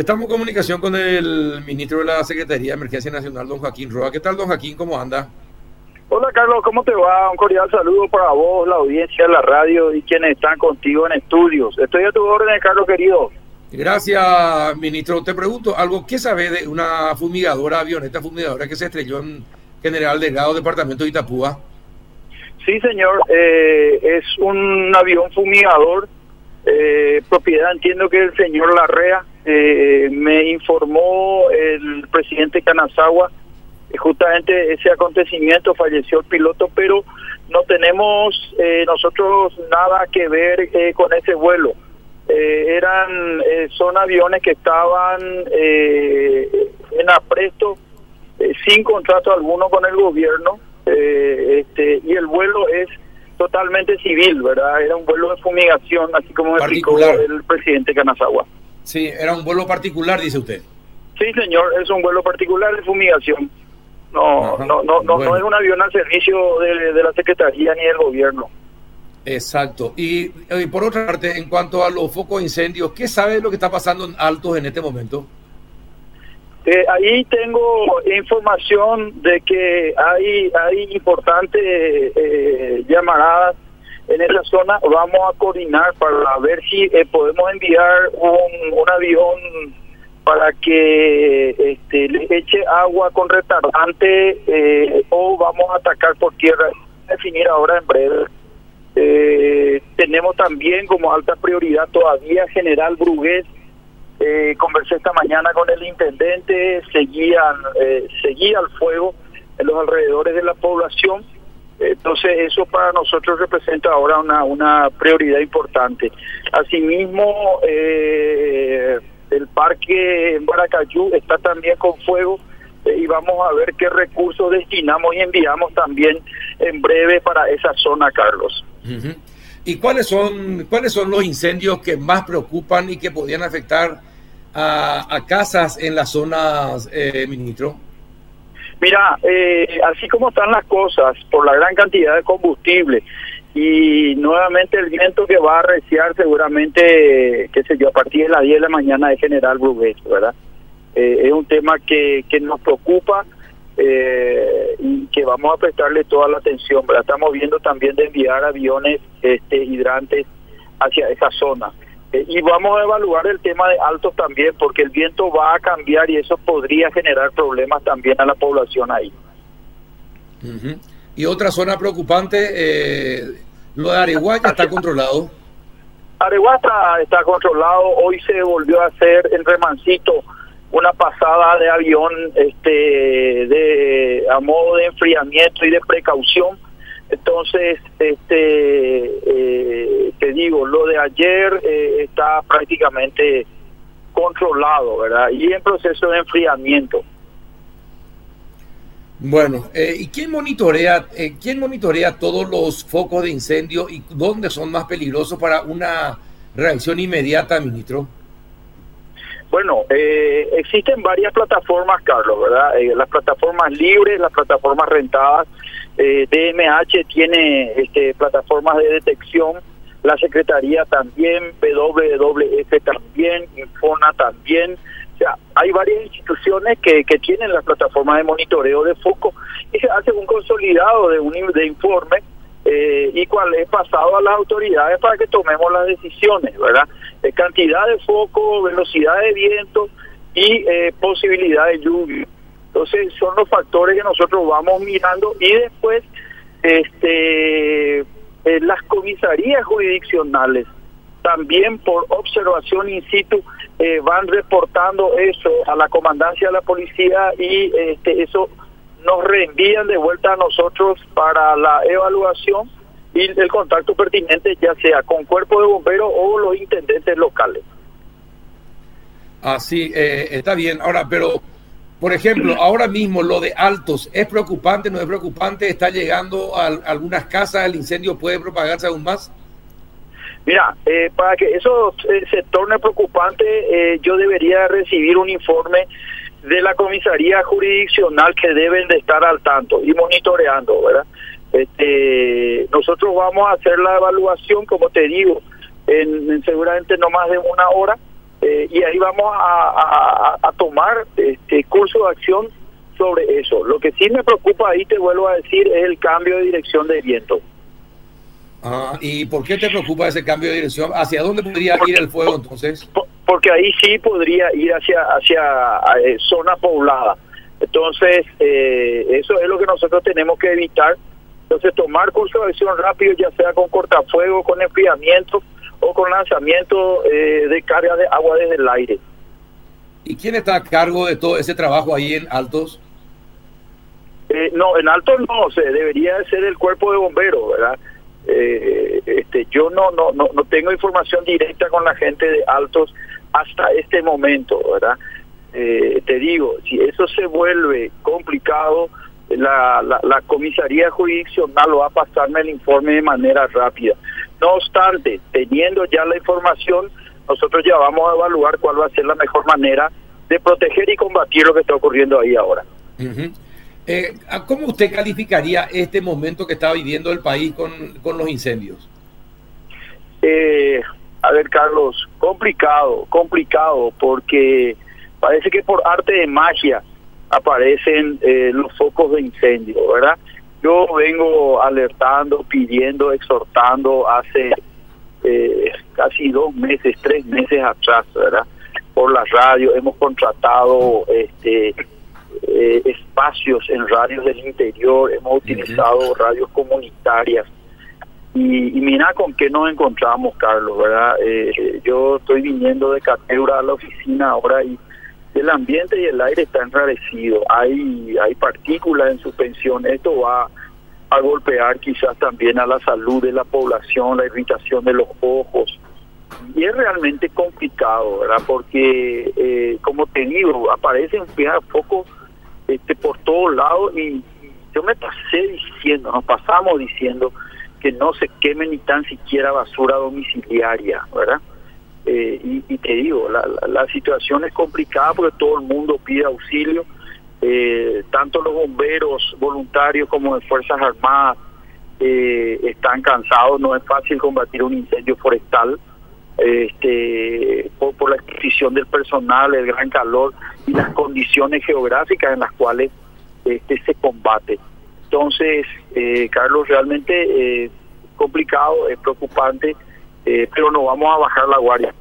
Estamos en comunicación con el ministro de la Secretaría de Emergencia Nacional, don Joaquín Roa. ¿Qué tal, don Joaquín? ¿Cómo anda? Hola, Carlos, ¿cómo te va? Un cordial saludo para vos, la audiencia de la radio y quienes están contigo en estudios. Estoy a tu orden, Carlos, querido. Gracias, ministro. Te pregunto algo. ¿Qué sabe de una fumigadora, avioneta fumigadora que se estrelló en General Delgado, departamento de Itapúa? Sí, señor. Eh, es un avión fumigador. Eh, propiedad, entiendo que el señor Larrea. Eh, me informó el presidente Canazagua. Justamente ese acontecimiento falleció el piloto, pero no tenemos nosotros nada que ver con ese vuelo eh, eran eh, son aviones que estaban eh, en apresto sin contrato alguno con el gobierno este y el vuelo es totalmente civil, ¿verdad? Era un vuelo de fumigación, así como explicó el presidente Canazagua. Sí, era un vuelo particular, dice usted. Sí, señor, es un vuelo particular de fumigación. No, no, no, no, no es un avión al servicio de, de la Secretaría ni del gobierno. Exacto. Y, por otra parte, en cuanto a los focos de incendios, ¿qué sabe de lo que está pasando en Altos en este momento? Eh, ahí tengo información de que hay, hay importantes eh, llamaradas en esa zona. Vamos a coordinar para ver si eh, podemos enviar un, un avión para que este, le eche agua con retardante eh, o vamos a atacar por tierra. Definir ahora en breve eh, tenemos también como alta prioridad todavía General Brugués. Eh, conversé esta mañana con el intendente, seguían, eh, seguía el fuego en los alrededores de la población. Entonces eso para nosotros representa ahora una, una prioridad importante. Asimismo, eh, el parque en Baracayú está también con fuego y vamos a ver qué recursos destinamos y enviamos también en breve para esa zona, Carlos. ¿Y cuáles son, cuáles son los incendios que más preocupan y que podrían afectar a, casas en las zonas, eh, ministro? Mira, eh, así como están las cosas, por la gran cantidad de combustible y nuevamente el viento que va a arreciar seguramente, qué sé yo, a partir de las 10 de la mañana de General Brugués, ¿verdad? Eh, es un tema que, que nos preocupa eh, y que vamos a prestarle toda la atención. ¿verdad? Estamos viendo también de enviar aviones este, hidrantes hacia esa zona. Eh, y vamos a evaluar el tema de altos también, porque el viento va a cambiar y eso podría generar problemas también a la población ahí. Y otra zona preocupante, eh, lo de Areguá está controlado. Areguá está, está controlado, hoy se volvió a hacer el remancito una pasada de avión este de a modo de enfriamiento y de precaución entonces este eh, te digo lo de ayer eh, está prácticamente controlado verdad y en proceso de enfriamiento bueno, eh, ¿y quién monitorea, quién monitorea todos los focos de incendio y dónde son más peligrosos para una reacción inmediata, ministro? Bueno, eh, existen varias plataformas, Carlos, ¿verdad? Eh, las plataformas libres, las plataformas rentadas. Eh, DMH tiene este, plataformas de detección, la Secretaría también, WWF también, Infona también. O sea, hay varias instituciones que, que tienen las plataformas de monitoreo de foco y se hace un consolidado de un de informe eh, y cuál es pasado a las autoridades para que tomemos las decisiones, ¿verdad? Cantidad de foco, velocidad de viento y eh, posibilidad de lluvia. Entonces son los factores que nosotros vamos mirando y después este eh, las comisarías jurisdiccionales también por observación in situ eh, van reportando eso a la comandancia de la policía y este eso nos reenvían de vuelta a nosotros para la evaluación y el contacto pertinente, ya sea con cuerpo de bomberos o los intendentes locales. Así, eh, está bien. Ahora, pero, por ejemplo, ahora mismo lo de altos, ¿es preocupante, no es preocupante? ¿Está llegando a, algunas casas? ¿El incendio puede propagarse aún más? Mira, eh, para que eso eh, se torne preocupante, eh, yo debería recibir un informe de la comisaría jurisdiccional que deben de estar al tanto y monitoreando, ¿verdad? Este, nosotros vamos a hacer la evaluación, como te digo, en, seguramente no más de una hora eh, y ahí vamos a, a, tomar este curso de acción sobre eso. Lo que sí me preocupa ahí, te vuelvo a decir, es el cambio de dirección de viento. Ah, ¿Y por qué te preocupa ese cambio de dirección? ¿Hacia dónde podría ir el fuego entonces? Porque ahí sí podría ir hacia, hacia eh, zona poblada. Entonces, eh, eso es lo que nosotros tenemos que evitar. Entonces, tomar curso de acción rápido, ya sea con cortafuego, con enfriamiento o con lanzamiento eh, de carga de agua desde el aire. ¿Y quién está a cargo de todo ese trabajo ahí en Altos? Eh, no, en Altos no, se debería ser el cuerpo de bomberos, ¿verdad? Eh, este, yo no, no, no, no tengo información directa con la gente de Altos hasta este momento, ¿verdad? te digo, si eso se vuelve complicado, la, la, la comisaría jurisdiccional va a pasarme el informe de manera rápida. No obstante, teniendo ya la información, nosotros ya vamos a evaluar cuál va a ser la mejor manera de proteger y combatir lo que está ocurriendo ahí ahora. Eh, ¿Cómo usted calificaría este momento que está viviendo el país con, con los incendios? Eh, a ver, Carlos, complicado, complicado, porque parece que por arte de magia aparecen eh, los focos de incendio, ¿verdad? Yo vengo alertando, pidiendo, exhortando hace eh, casi dos meses, tres meses atrás, ¿verdad? Por la radio hemos contratado este eh, espacios en radios del interior, hemos utilizado radios comunitarias. Y, mira con qué nos encontramos, Carlos, ¿verdad? Eh, yo estoy viniendo de Catebra a la oficina ahora y el ambiente y el aire está enrarecido, hay, hay partículas en suspensión, esto va a golpear quizás también a la salud de la población, la irritación de los ojos. Y es realmente complicado, ¿verdad? Porque, eh, como te digo, aparecen focos este, por todos lados y yo me pasé diciendo, nos pasamos diciendo que no se queme ni tan siquiera basura domiciliaria, ¿verdad? Eh, y, te digo, la, la, situación es complicada porque todo el mundo pide auxilio, eh, tanto los bomberos voluntarios como de Fuerzas Armadas eh, están cansados, no es fácil combatir un incendio forestal este, por, la exposición del personal, el gran calor y las condiciones geográficas en las cuales este, se combate. Entonces, Carlos, realmente complicado, es preocupante eh, pero no vamos a bajar la guardia.